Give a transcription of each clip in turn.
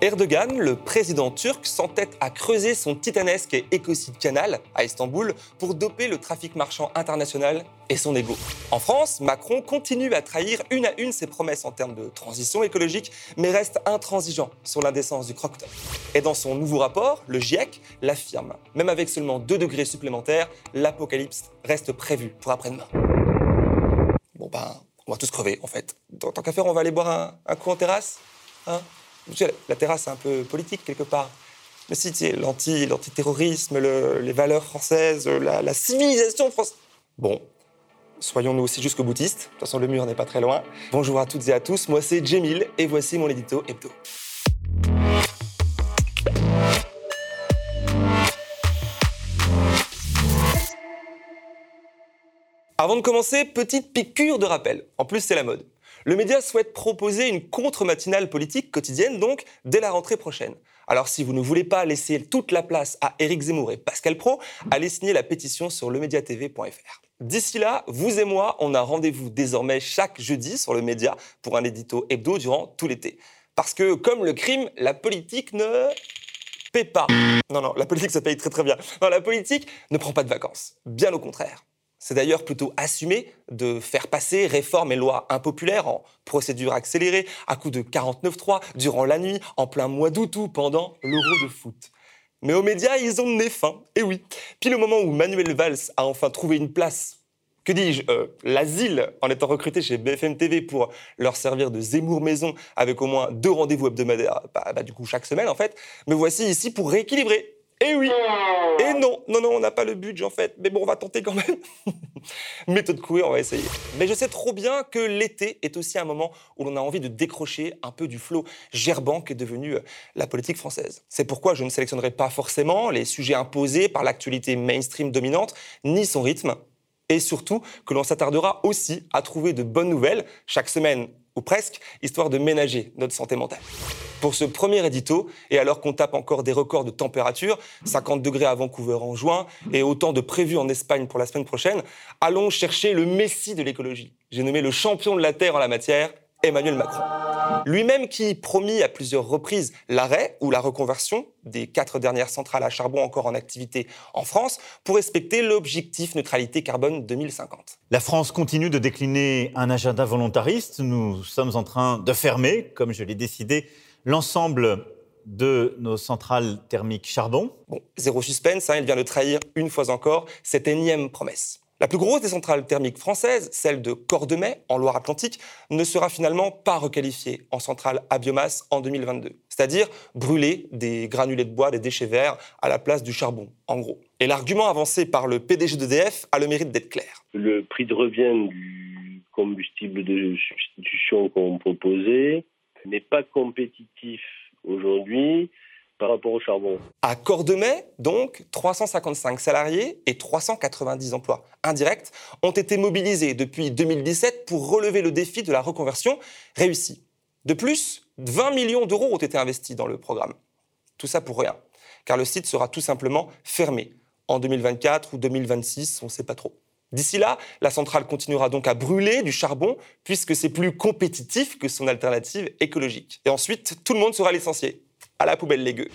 Erdogan, le président turc, s'entête à creuser son titanesque et écocide canal à Istanbul pour doper le trafic marchand international et son ego. En France, Macron continue à trahir une à une ses promesses en termes de transition écologique, mais reste intransigeant sur l'indécence du croque Et dans son nouveau rapport, le GIEC l'affirme. Même avec seulement 2 degrés supplémentaires, l'apocalypse reste prévue pour après-demain. Bon ben, on va tous crever en fait. Tant qu'à faire, on va aller boire un, un coup en terrasse hein? La terrasse, c'est un peu politique quelque part. Mais si, l'anti, l'antiterrorisme, les valeurs françaises, la, civilisation française. Bon, soyons-nous aussi jusqu'au boutiste. De toute façon, le mur n'est pas très loin. Bonjour à toutes et à tous, moi c'est Jemil et voici mon édito hebdo. Avant de commencer, petite piqûre de rappel. En plus, c'est la mode. Le média souhaite proposer une contre-matinale politique quotidienne, donc, dès la rentrée prochaine. Alors si vous ne voulez pas laisser toute la place à Éric Zemmour et Pascal Pro, allez signer la pétition sur lemediatv.fr. D'ici là, vous et moi, on a rendez-vous désormais chaque jeudi sur le média pour un édito hebdo durant tout l'été. Parce que comme le crime, la politique ne paie pas. Non, non, la politique, ça paye très très bien. Non, la politique ne prend pas de vacances. Bien au contraire. C'est d'ailleurs plutôt assumé de faire passer réformes et lois impopulaires en procédure accélérée, à coup de 49-3, durant la nuit, en plein mois d'août ou pendant l'Euro de foot. Mais aux médias, ils ont né fin, et oui. Puis le moment où Manuel Valls a enfin trouvé une place, que dis-je, euh, l'asile, en étant recruté chez BFM TV pour leur servir de Zemmour Maison avec au moins deux rendez-vous hebdomadaires, bah, bah, du coup chaque semaine en fait, me voici ici pour rééquilibrer et eh oui Et non, non, non, on n'a pas le budget en fait. Mais bon, on va tenter quand même. Méthode couée, on va essayer. Mais je sais trop bien que l'été est aussi un moment où l'on a envie de décrocher un peu du flot gerbant qui est devenu euh, la politique française. C'est pourquoi je ne sélectionnerai pas forcément les sujets imposés par l'actualité mainstream dominante, ni son rythme. Et surtout que l'on s'attardera aussi à trouver de bonnes nouvelles chaque semaine ou presque, histoire de ménager notre santé mentale. Pour ce premier édito, et alors qu'on tape encore des records de température, 50 degrés à Vancouver en juin et autant de prévus en Espagne pour la semaine prochaine, allons chercher le messie de l'écologie. J'ai nommé le champion de la Terre en la matière, Emmanuel Macron. Lui-même qui promit à plusieurs reprises l'arrêt ou la reconversion des quatre dernières centrales à charbon encore en activité en France pour respecter l'objectif neutralité carbone 2050. La France continue de décliner un agenda volontariste. Nous sommes en train de fermer, comme je l'ai décidé, l'ensemble de nos centrales thermiques charbon. Bon, zéro suspense, hein, il vient de trahir une fois encore cette énième promesse. La plus grosse des centrales thermiques françaises, celle de Cordemais, en Loire-Atlantique, ne sera finalement pas requalifiée en centrale à biomasse en 2022. C'est-à-dire brûler des granulés de bois, des déchets verts, à la place du charbon, en gros. Et l'argument avancé par le PDG d'EDF a le mérite d'être clair. Le prix de revient du combustible de substitution qu'on proposait n'est pas compétitif aujourd'hui par rapport au charbon. À Cordemais, donc, 355 salariés et 390 emplois indirects ont été mobilisés depuis 2017 pour relever le défi de la reconversion réussie. De plus, 20 millions d'euros ont été investis dans le programme. Tout ça pour rien, car le site sera tout simplement fermé en 2024 ou 2026, on ne sait pas trop. D'ici là, la centrale continuera donc à brûler du charbon puisque c'est plus compétitif que son alternative écologique. Et ensuite, tout le monde sera licencié à la poubelle les gueux.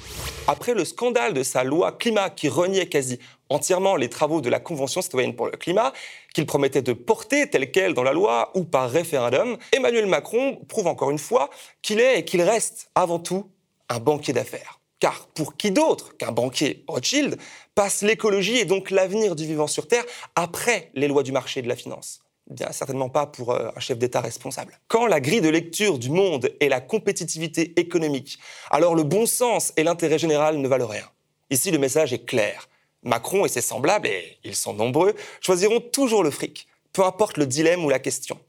Après le scandale de sa loi climat qui reniait quasi entièrement les travaux de la Convention citoyenne pour le climat, qu'il promettait de porter telle qu'elle dans la loi ou par référendum, Emmanuel Macron prouve encore une fois qu'il est et qu'il reste avant tout un banquier d'affaires. Car pour qui d'autre qu'un banquier Rothschild passe l'écologie et donc l'avenir du vivant sur Terre après les lois du marché et de la finance? Bien, certainement pas pour euh, un chef d'État responsable. Quand la grille de lecture du monde est la compétitivité économique, alors le bon sens et l'intérêt général ne valent rien. Ici, le message est clair. Macron et ses semblables, et ils sont nombreux, choisiront toujours le fric, peu importe le dilemme ou la question,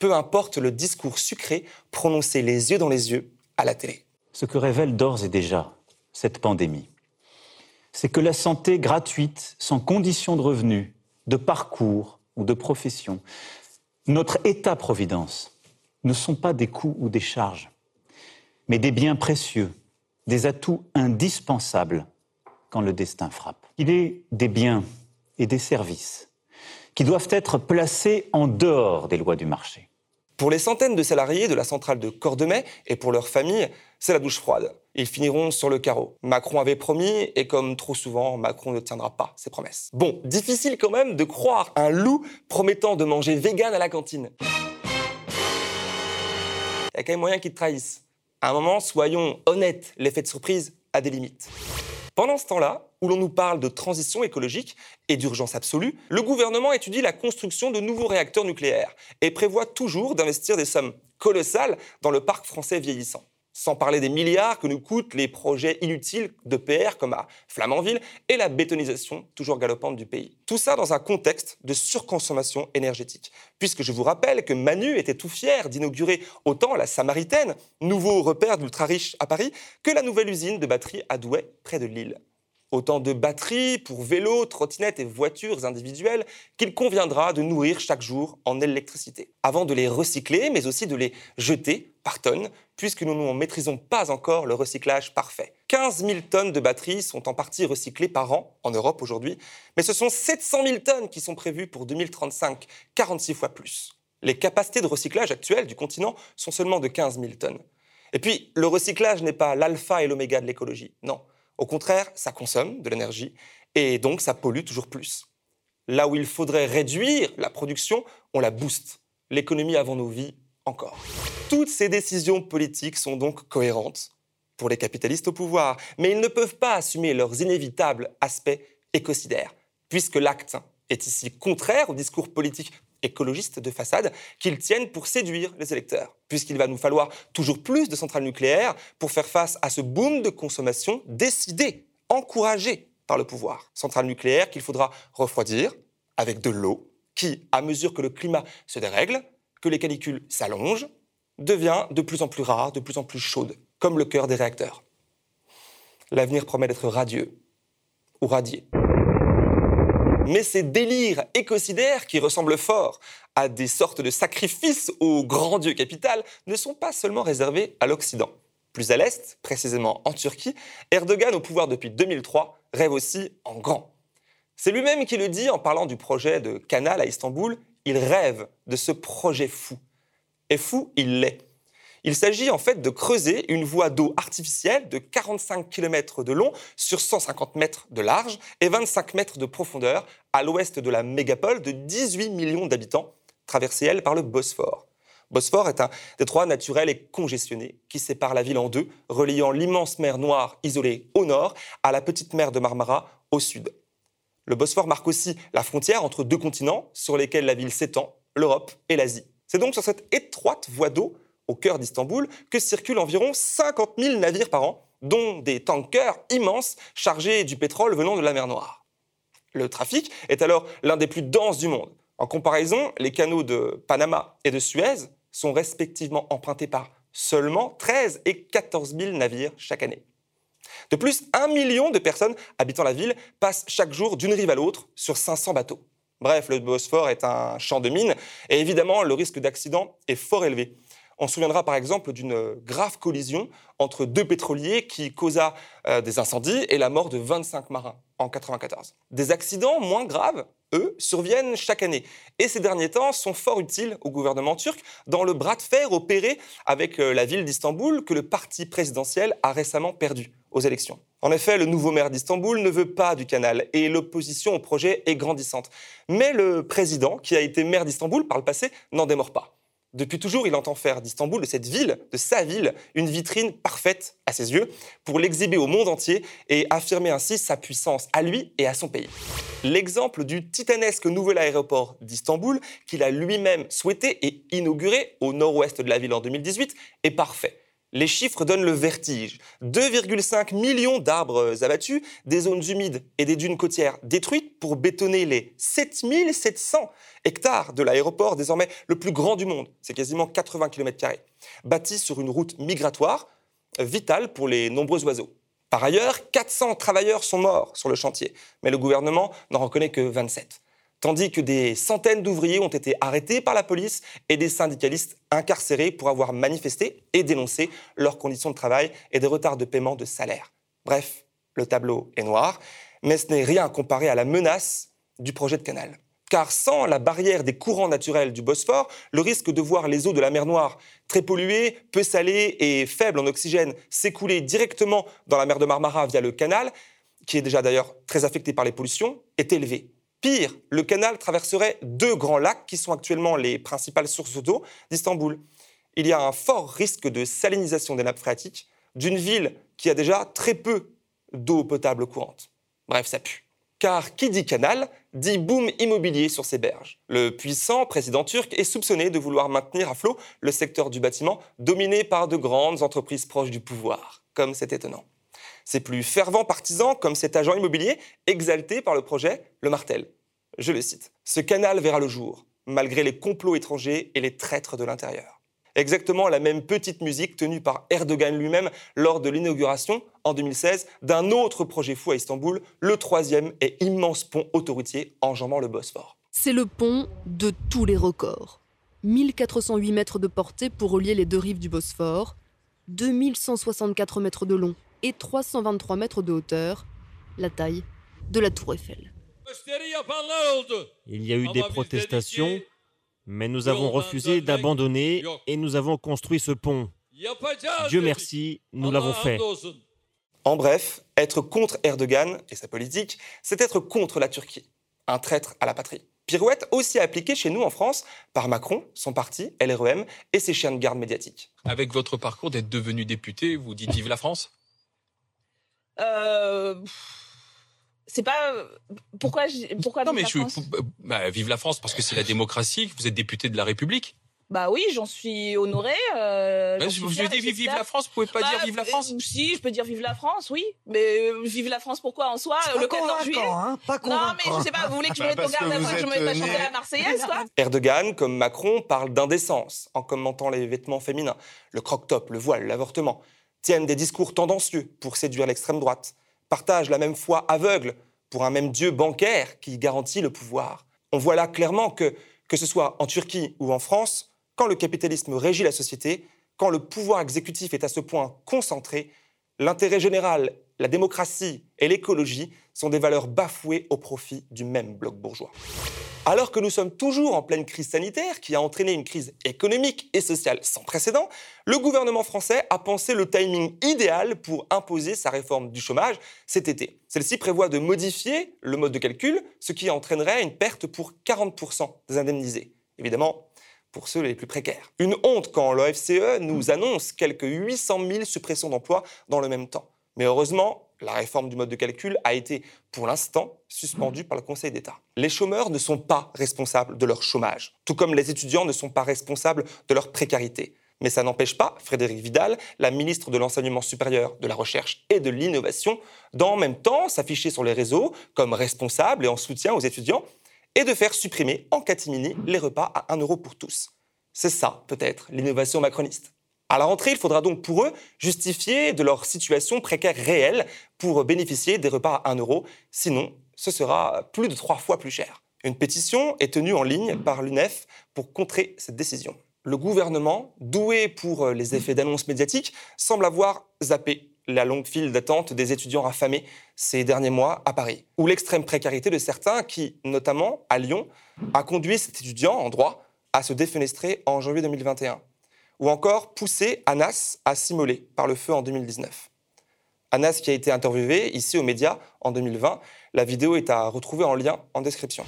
peu importe le discours sucré prononcé les yeux dans les yeux à la télé. Ce que révèle d'ores et déjà cette pandémie, c'est que la santé gratuite, sans condition de revenus, de parcours, ou de profession, notre État-providence ne sont pas des coûts ou des charges, mais des biens précieux, des atouts indispensables quand le destin frappe. Il est des biens et des services qui doivent être placés en dehors des lois du marché. Pour les centaines de salariés de la centrale de Cordemais et pour leurs familles, c'est la douche froide. Ils finiront sur le carreau. Macron avait promis, et comme trop souvent, Macron ne tiendra pas ses promesses. Bon, difficile quand même de croire un loup promettant de manger vegan à la cantine. Il y a quand même moyen qu'il trahisse. À un moment, soyons honnêtes, l'effet de surprise a des limites. Pendant ce temps-là, où l'on nous parle de transition écologique et d'urgence absolue, le gouvernement étudie la construction de nouveaux réacteurs nucléaires et prévoit toujours d'investir des sommes colossales dans le parc français vieillissant. Sans parler des milliards que nous coûtent les projets inutiles de PR comme à Flamanville et la bétonisation toujours galopante du pays. Tout ça dans un contexte de surconsommation énergétique. Puisque je vous rappelle que Manu était tout fier d'inaugurer autant la Samaritaine, nouveau repère d'ultra-riches à Paris, que la nouvelle usine de batterie à Douai, près de Lille. Autant de batteries pour vélos, trottinettes et voitures individuelles qu'il conviendra de nourrir chaque jour en électricité, avant de les recycler, mais aussi de les jeter par tonnes, puisque nous ne maîtrisons pas encore le recyclage parfait. 15 000 tonnes de batteries sont en partie recyclées par an en Europe aujourd'hui, mais ce sont 700 000 tonnes qui sont prévues pour 2035, 46 fois plus. Les capacités de recyclage actuelles du continent sont seulement de 15 000 tonnes. Et puis, le recyclage n'est pas l'alpha et l'oméga de l'écologie, non. Au contraire, ça consomme de l'énergie et donc ça pollue toujours plus. Là où il faudrait réduire la production, on la booste. L'économie avant nos vies, encore. Toutes ces décisions politiques sont donc cohérentes pour les capitalistes au pouvoir, mais ils ne peuvent pas assumer leurs inévitables aspects écocidaires, puisque l'acte est ici contraire au discours politique écologistes de façade qu'ils tiennent pour séduire les électeurs, puisqu'il va nous falloir toujours plus de centrales nucléaires pour faire face à ce boom de consommation décidé, encouragé par le pouvoir. Centrales nucléaires qu'il faudra refroidir avec de l'eau qui, à mesure que le climat se dérègle, que les canicules s'allongent, devient de plus en plus rare, de plus en plus chaude, comme le cœur des réacteurs. L'avenir promet d'être radieux ou radié. Mais ces délires écocidaires qui ressemblent fort à des sortes de sacrifices au grand dieu capital ne sont pas seulement réservés à l'Occident. Plus à l'Est, précisément en Turquie, Erdogan, au pouvoir depuis 2003, rêve aussi en grand. C'est lui-même qui le dit en parlant du projet de canal à Istanbul, il rêve de ce projet fou. Et fou, il l'est. Il s'agit en fait de creuser une voie d'eau artificielle de 45 km de long sur 150 mètres de large et 25 mètres de profondeur à l'ouest de la mégapole de 18 millions d'habitants, traversée elle par le Bosphore. Bosphore est un détroit naturel et congestionné qui sépare la ville en deux, reliant l'immense mer Noire isolée au nord à la petite mer de Marmara au sud. Le Bosphore marque aussi la frontière entre deux continents sur lesquels la ville s'étend, l'Europe et l'Asie. C'est donc sur cette étroite voie d'eau au cœur d'Istanbul, que circulent environ 50 000 navires par an, dont des tankers immenses chargés du pétrole venant de la mer Noire. Le trafic est alors l'un des plus denses du monde. En comparaison, les canaux de Panama et de Suez sont respectivement empruntés par seulement 13 et 14 000 navires chaque année. De plus, un million de personnes habitant la ville passent chaque jour d'une rive à l'autre sur 500 bateaux. Bref, le Bosphore est un champ de mines et évidemment, le risque d'accident est fort élevé. On se souviendra par exemple d'une grave collision entre deux pétroliers qui causa euh, des incendies et la mort de 25 marins en 1994. Des accidents moins graves, eux, surviennent chaque année. Et ces derniers temps sont fort utiles au gouvernement turc dans le bras de fer opéré avec euh, la ville d'Istanbul que le parti présidentiel a récemment perdu aux élections. En effet, le nouveau maire d'Istanbul ne veut pas du canal et l'opposition au projet est grandissante. Mais le président, qui a été maire d'Istanbul par le passé, n'en démord pas. Depuis toujours, il entend faire d'Istanbul, de cette ville, de sa ville, une vitrine parfaite à ses yeux pour l'exhiber au monde entier et affirmer ainsi sa puissance à lui et à son pays. L'exemple du titanesque nouvel aéroport d'Istanbul, qu'il a lui-même souhaité et inauguré au nord-ouest de la ville en 2018, est parfait. Les chiffres donnent le vertige. 2,5 millions d'arbres abattus, des zones humides et des dunes côtières détruites pour bétonner les 7700 hectares de l'aéroport, désormais le plus grand du monde. C'est quasiment 80 km, bâti sur une route migratoire vitale pour les nombreux oiseaux. Par ailleurs, 400 travailleurs sont morts sur le chantier, mais le gouvernement n'en reconnaît que 27 tandis que des centaines d'ouvriers ont été arrêtés par la police et des syndicalistes incarcérés pour avoir manifesté et dénoncé leurs conditions de travail et des retards de paiement de salaire. Bref, le tableau est noir, mais ce n'est rien comparé à la menace du projet de canal. car sans la barrière des courants naturels du Bosphore, le risque de voir les eaux de la mer Noire, très polluées, peu salées et faibles en oxygène, s'écouler directement dans la mer de Marmara via le canal, qui est déjà d'ailleurs très affecté par les pollutions, est élevé. Pire, le canal traverserait deux grands lacs qui sont actuellement les principales sources d'eau d'Istanbul. Il y a un fort risque de salinisation des nappes phréatiques d'une ville qui a déjà très peu d'eau potable courante. Bref, ça pue. Car qui dit canal dit boom immobilier sur ses berges. Le puissant président turc est soupçonné de vouloir maintenir à flot le secteur du bâtiment dominé par de grandes entreprises proches du pouvoir. Comme c'est étonnant. Ses plus fervents partisans, comme cet agent immobilier, exalté par le projet, le martel. Je le cite. Ce canal verra le jour, malgré les complots étrangers et les traîtres de l'intérieur. Exactement la même petite musique tenue par Erdogan lui-même lors de l'inauguration en 2016 d'un autre projet fou à Istanbul, le troisième et immense pont autoroutier enjambant le Bosphore. C'est le pont de tous les records. 1408 mètres de portée pour relier les deux rives du Bosphore, 2164 mètres de long et 323 mètres de hauteur, la taille de la tour Eiffel. Il y a eu des protestations, mais nous avons refusé d'abandonner et nous avons construit ce pont. Dieu merci, nous l'avons fait. En bref, être contre Erdogan et sa politique, c'est être contre la Turquie, un traître à la patrie. Pirouette aussi appliquée chez nous en France par Macron, son parti, LREM et ses chiens de garde médiatiques. Avec votre parcours d'être devenu député, vous dites vive la France euh c'est pas pourquoi pourquoi non vive mais la je, France? bah, vive la France parce que c'est la démocratie vous êtes député de la République. Bah oui j'en suis honorée euh, Bah, suis vous fière ai dit et vive, la France vous pouvez pas Bah, dire vive la euh, France si je peux dire vive la France oui. Mais euh, vive la France pourquoi en soi le 14 juillet? hein, pas non mais je sais pas vous voulez que je me Bah, mette au garde après que je me mette à euh, chanter la Marseillaise quoi? Erdogan, comme Macron, parle d'indécence en commentant les vêtements féminins, le croque-top, le voile, l'avortement, tiennent des discours tendancieux pour séduire l'extrême droite, partagent la même foi aveugle pour un même dieu bancaire qui garantit le pouvoir. On voit là clairement que, que ce soit en Turquie ou en France, quand le capitalisme régit la société, quand le pouvoir exécutif est à ce point concentré, l'intérêt général, la démocratie et l'écologie sont des valeurs bafouées au profit du même bloc bourgeois. Alors que nous sommes toujours en pleine crise sanitaire qui a entraîné une crise économique et sociale sans précédent, le gouvernement français a pensé le timing idéal pour imposer sa réforme du chômage cet été. Celle-ci prévoit de modifier le mode de calcul, ce qui entraînerait une perte pour 40% des indemnisés. Évidemment, pour ceux les plus précaires. Une honte quand l'OFCE nous annonce quelques 800 000 suppressions d'emplois dans le même temps. Mais heureusement, la réforme du mode de calcul a été, pour l'instant, suspendue par le Conseil d'État. Les chômeurs ne sont pas responsables de leur chômage, tout comme les étudiants ne sont pas responsables de leur précarité. Mais ça n'empêche pas Frédéric Vidal, la ministre de l'Enseignement supérieur, de la Recherche et de l'Innovation, d'en même temps s'afficher sur les réseaux comme responsable et en soutien aux étudiants, et de faire supprimer en catimini les repas à 1 euro pour tous. C'est ça, peut-être, l'innovation macroniste. À la rentrée, il faudra donc pour eux justifier de leur situation précaire réelle pour bénéficier des repas à 1 euro. Sinon, ce sera plus de trois fois plus cher. Une pétition est tenue en ligne par l'UNEF pour contrer cette décision. Le gouvernement, doué pour les effets d'annonce médiatique, semble avoir zappé la longue file d'attente des étudiants affamés ces derniers mois à Paris, ou l'extrême précarité de certains qui, notamment à Lyon, a conduit cet étudiant en droit à se défenestrer en janvier 2021 ou encore poussé Anas à s'immoler par le feu en 2019. Anas qui a été interviewé ici aux médias en 2020. La vidéo est à retrouver en lien en description.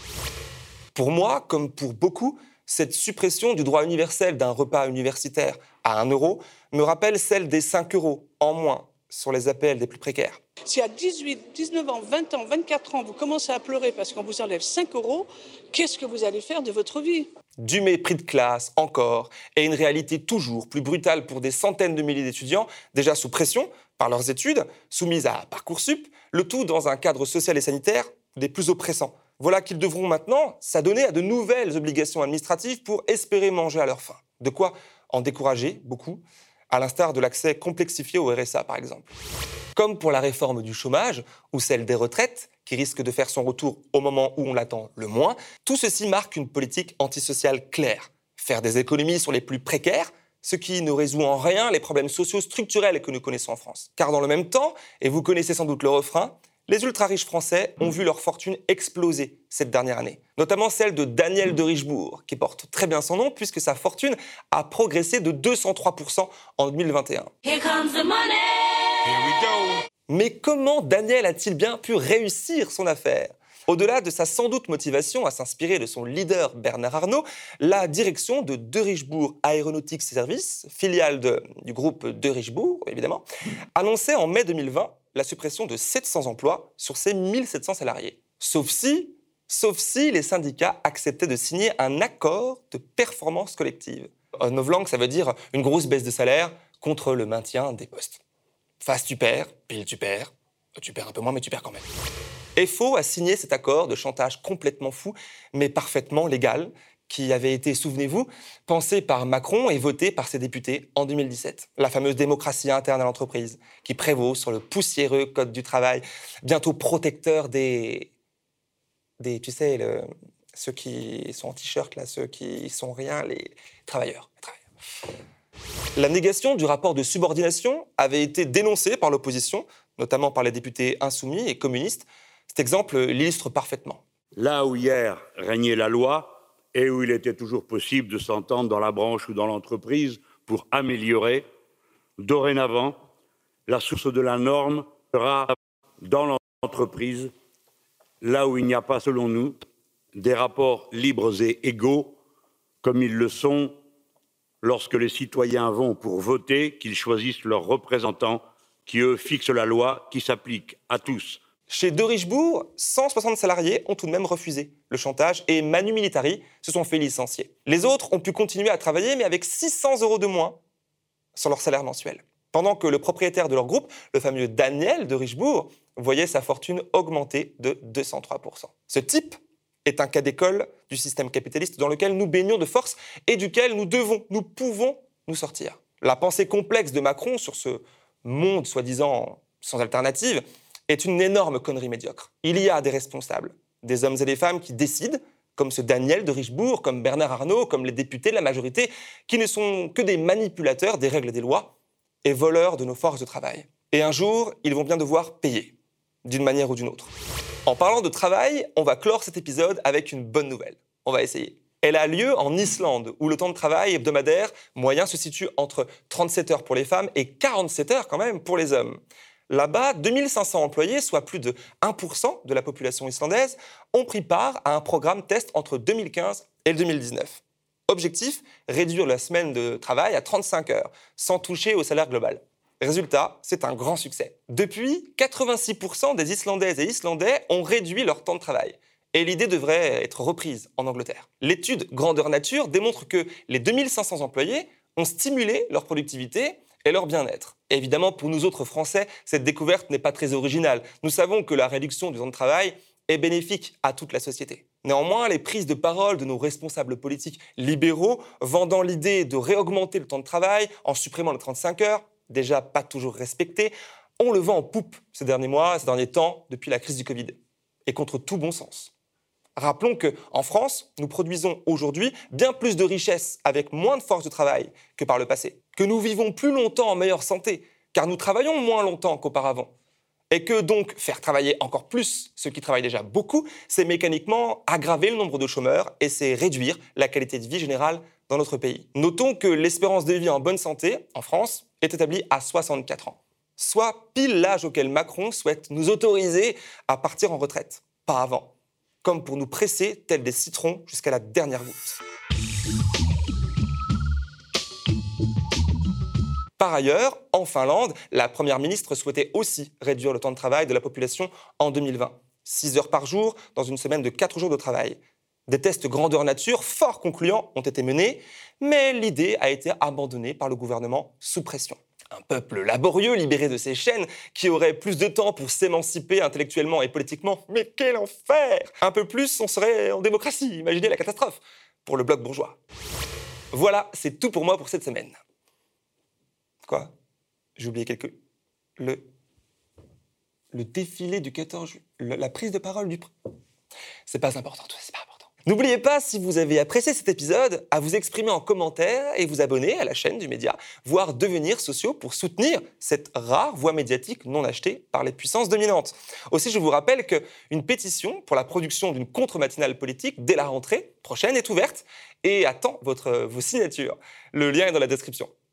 Pour moi, comme pour beaucoup, cette suppression du droit universel d'un repas universitaire à 1 euro me rappelle celle des 5 euros en moins sur les APL des plus précaires. Si à 18, 19 ans, 20 ans, 24 ans, vous commencez à pleurer parce qu'on vous enlève 5 euros, qu'est-ce que vous allez faire de votre vie? Du mépris de classe encore, et une réalité toujours plus brutale pour des centaines de milliers d'étudiants déjà sous pression par leurs études, soumises à Parcoursup, le tout dans un cadre social et sanitaire des plus oppressants. Voilà qu'ils devront maintenant s'adonner à de nouvelles obligations administratives pour espérer manger à leur faim. De quoi en décourager beaucoup, à l'instar de l'accès complexifié au RSA par exemple. Comme pour la réforme du chômage ou celle des retraites, qui risque de faire son retour au moment où on l'attend le moins, tout ceci marque une politique antisociale claire. Faire des économies sur les plus précaires, ce qui ne résout en rien les problèmes sociaux structurels que nous connaissons en France. Car dans le même temps, et vous connaissez sans doute le refrain, Les ultra-riches français ont vu leur fortune exploser cette dernière année, notamment celle de Daniel de Richebourg, qui porte très bien son nom puisque sa fortune a progressé de 203% en 2021. Mais comment Daniel a-t-il bien pu réussir son affaire? Au-delà de sa sans doute motivation à s'inspirer de son leader Bernard Arnault, la direction de De Richebourg Aéronautique Services, filiale du groupe De Richebourg évidemment, annonçait en mai 2020 la suppression de 700 emplois sur ses 1700 salariés. Sauf si, sauf si les syndicats acceptaient de signer un accord de performance collective. En novlangue, ça veut dire une grosse baisse de salaire contre le maintien des postes. Face tu perds, pile tu perds, tu perds un peu moins mais tu perds quand même. FO a signé cet accord de chantage complètement fou, mais parfaitement légal, qui avait été, souvenez-vous, pensé par Macron et voté par ses députés en 2017. La fameuse démocratie interne à l'entreprise, qui prévaut sur le poussiéreux code du travail, bientôt protecteur des. des tu sais, ceux qui sont en t-shirt, là, ceux qui sont rien. Les travailleurs. La négation du rapport de subordination avait été dénoncée par l'opposition, notamment par les députés insoumis et communistes, cet exemple l'illustre parfaitement. Là où hier régnait la loi et où il était toujours possible de s'entendre dans la branche ou dans l'entreprise pour améliorer, dorénavant, la source de la norme sera dans l'entreprise, là où il n'y a pas, selon nous, des rapports libres et égaux, comme ils le sont lorsque les citoyens vont pour voter, qu'ils choisissent leurs représentants, qui, eux, fixent la loi qui s'applique à tous chez De Richebourg, 160 salariés ont tout de même refusé le chantage et Manu Militari se sont fait licencier. Les autres ont pu continuer à travailler, mais avec 600 euros de moins sur leur salaire mensuel. Pendant que le propriétaire de leur groupe, le fameux Daniel de Richebourg, voyait sa fortune augmenter de 203%. Ce type est un cas d'école du système capitaliste dans lequel nous baignons de force et duquel nous devons, nous pouvons nous sortir. La pensée complexe de Macron sur ce monde soi-disant sans alternative est une énorme connerie médiocre. Il y a des responsables, des hommes et des femmes qui décident, comme ce Daniel de Richebourg, comme Bernard Arnault, comme les députés de la majorité, qui ne sont que des manipulateurs des règles et des lois et voleurs de nos forces de travail. Et un jour, ils vont bien devoir payer, d'une manière ou d'une autre. En parlant de travail, on va clore cet épisode avec une bonne nouvelle. On va essayer. Elle a lieu en Islande, où le temps de travail hebdomadaire moyen se situe entre 37 heures pour les femmes et 47 heures quand même pour les hommes. Là-bas, 2500 employés, soit plus de 1% de la population islandaise, ont pris part à un programme test entre 2015 et 2019. Objectif, réduire la semaine de travail à 35 heures, sans toucher au salaire global. Résultat, c'est un grand succès. Depuis, 86% des Islandaises et Islandais ont réduit leur temps de travail. Et l'idée devrait être reprise en Angleterre. L'étude Grandeur Nature démontre que les 2500 employés ont stimulé leur productivité et leur bien-être. Évidemment, pour nous autres Français, cette découverte n'est pas très originale. Nous savons que la réduction du temps de travail est bénéfique à toute la société. Néanmoins, les prises de parole de nos responsables politiques libéraux vendant l'idée de réaugmenter le temps de travail en supprimant les 35 heures, déjà pas toujours respectées, ont le vent en poupe ces derniers mois, ces derniers temps, depuis la crise du Covid, et contre tout bon sens. Rappelons qu'en France, nous produisons aujourd'hui bien plus de richesses avec moins de force de travail que par le passé, que nous vivons plus longtemps en meilleure santé, car nous travaillons moins longtemps qu'auparavant, et que donc faire travailler encore plus ceux qui travaillent déjà beaucoup, c'est mécaniquement aggraver le nombre de chômeurs et c'est réduire la qualité de vie générale dans notre pays. Notons que l'espérance de vie en bonne santé en France est établie à 64 ans, soit pile l'âge auquel Macron souhaite nous autoriser à partir en retraite, pas avant comme pour nous presser, tels des citrons, jusqu'à la dernière goutte. Par ailleurs, en Finlande, la Première ministre souhaitait aussi réduire le temps de travail de la population en 2020. 6 heures par jour dans une semaine de 4 jours de travail. Des tests grandeur nature fort concluants ont été menés, mais l'idée a été abandonnée par le gouvernement sous pression un peuple laborieux, libéré de ses chaînes, qui aurait plus de temps pour s'émanciper intellectuellement et politiquement. Mais quel enfer Un peu plus, on serait en démocratie. Imaginez la catastrophe pour le bloc bourgeois. Voilà, c'est tout pour moi pour cette semaine. Quoi? J'ai oublié quelque... Le... Le défilé du 14 juillet... La prise de parole du... C'est pas important, c'est pas important. N'oubliez pas, si vous avez apprécié cet épisode, à vous exprimer en commentaire et vous abonner à la chaîne du média, voire devenir sociaux pour soutenir cette rare voie médiatique non achetée par les puissances dominantes. Aussi, je vous rappelle qu'une pétition pour la production d'une contre-matinale politique dès la rentrée prochaine est ouverte et attend votre, vos signatures. Le lien est dans la description.